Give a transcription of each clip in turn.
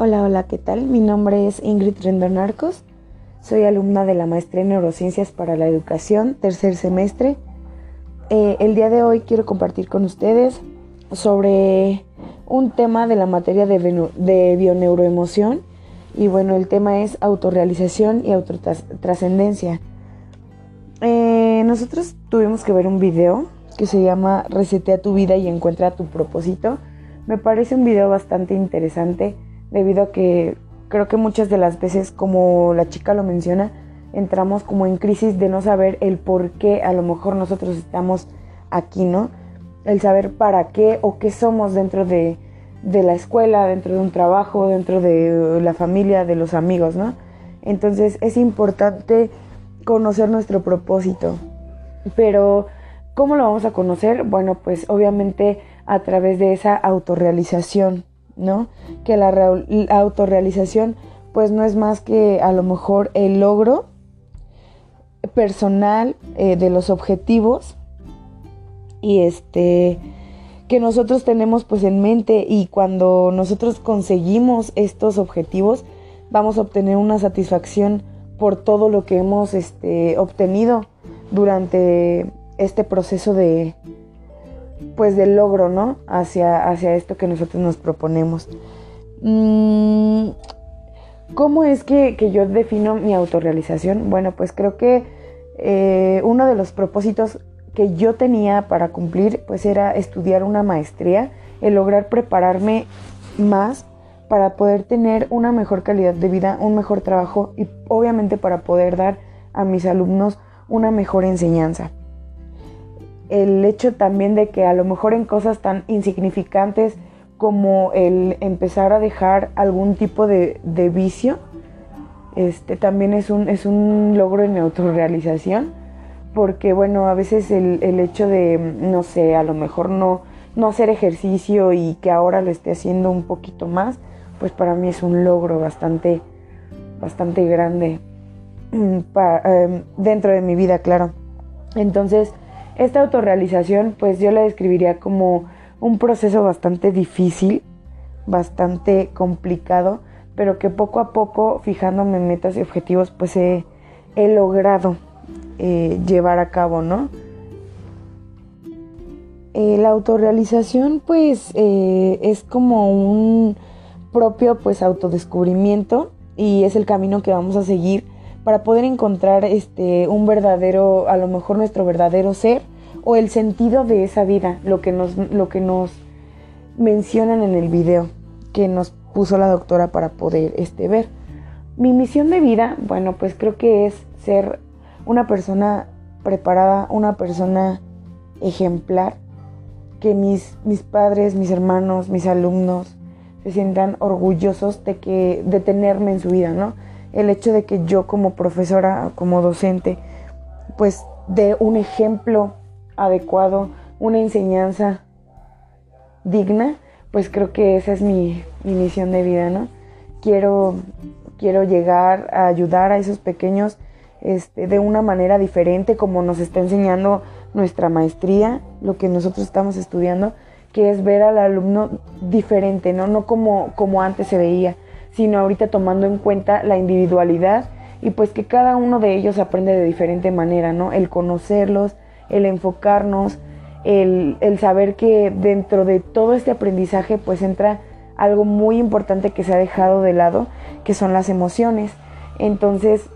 Hola, hola, ¿qué tal? Mi nombre es Ingrid Rendon Arcos. Soy alumna de la maestría en Neurociencias para la Educación, tercer semestre. Eh, el día de hoy quiero compartir con ustedes sobre un tema de la materia de, de bioneuroemoción. Y bueno, el tema es autorrealización y autotrascendencia. Eh, nosotros tuvimos que ver un video que se llama Resetea tu vida y encuentra tu propósito. Me parece un video bastante interesante debido a que creo que muchas de las veces, como la chica lo menciona, entramos como en crisis de no saber el por qué a lo mejor nosotros estamos aquí, ¿no? El saber para qué o qué somos dentro de, de la escuela, dentro de un trabajo, dentro de la familia, de los amigos, ¿no? Entonces es importante conocer nuestro propósito. Pero, ¿cómo lo vamos a conocer? Bueno, pues obviamente a través de esa autorrealización. ¿No? Que la, autorrealización pues no es más que a lo mejor el logro personal eh, de los objetivos y este que nosotros tenemos pues en mente y cuando nosotros conseguimos estos objetivos vamos a obtener una satisfacción por todo lo que hemos este, obtenido durante este proceso de, pues del logro, ¿no? Hacia, hacia esto que nosotros nos proponemos. Mm, ¿Cómo es que, yo defino mi autorrealización? Bueno, pues creo que eh, uno de los propósitos que yo tenía para cumplir, pues era estudiar una maestría, el lograr prepararme más para poder tener una mejor calidad de vida, un mejor trabajo y obviamente para poder dar a mis alumnos una mejor enseñanza el hecho también de que a lo mejor en cosas tan insignificantes como el empezar a dejar algún tipo de, vicio, este también es un, es un logro en autorrealización, porque bueno, a veces el, el, hecho de, no sé, a lo mejor no, no hacer ejercicio y que ahora lo esté haciendo un poquito más, pues para mí es un logro bastante, bastante grande mm, em, dentro de mi vida, claro. Entonces, esta autorrealización, pues yo la describiría como un proceso bastante difícil, bastante complicado, pero que poco a poco, fijándome metas y objetivos, pues he, logrado eh, llevar a cabo, ¿no? Eh, la autorrealización, pues, eh, es como un propio, pues, autodescubrimiento y es el camino que vamos a seguir para poder encontrar este un verdadero, a lo mejor nuestro verdadero ser o el sentido de esa vida, lo que nos, lo que nos mencionan en el video que nos puso la doctora para poder este, ver. Mi misión de vida, bueno, pues creo que es ser una persona preparada, una persona ejemplar, que mis, mis padres, mis hermanos, mis alumnos se sientan orgullosos de, que, de tenerme en su vida, ¿no? El hecho de que yo como profesora, como docente, pues dé un ejemplo adecuado, una enseñanza digna, pues creo que esa es mi, misión de vida, ¿no? Quiero, quiero llegar a ayudar a esos pequeños este, de una manera diferente, como nos está enseñando nuestra maestría, lo que nosotros estamos estudiando, que es ver al alumno diferente, ¿no? No como, como antes se veía sino ahorita tomando en cuenta la individualidad y pues que cada uno de ellos aprende de diferente manera, ¿no? El conocerlos, el enfocarnos, el, saber que dentro de todo este aprendizaje pues entra algo muy importante que se ha dejado de lado, que son las emociones. Entonces,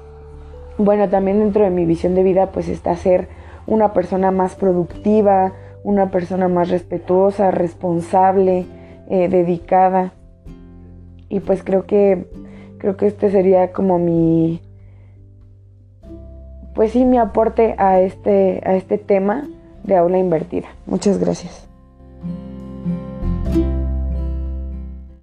bueno, también dentro de mi visión de vida pues está ser una persona más productiva, una persona más respetuosa, responsable, eh, dedicada. Y pues creo que creo que este sería como mi pues sí mi aporte a este a este tema de aula invertida. Muchas gracias.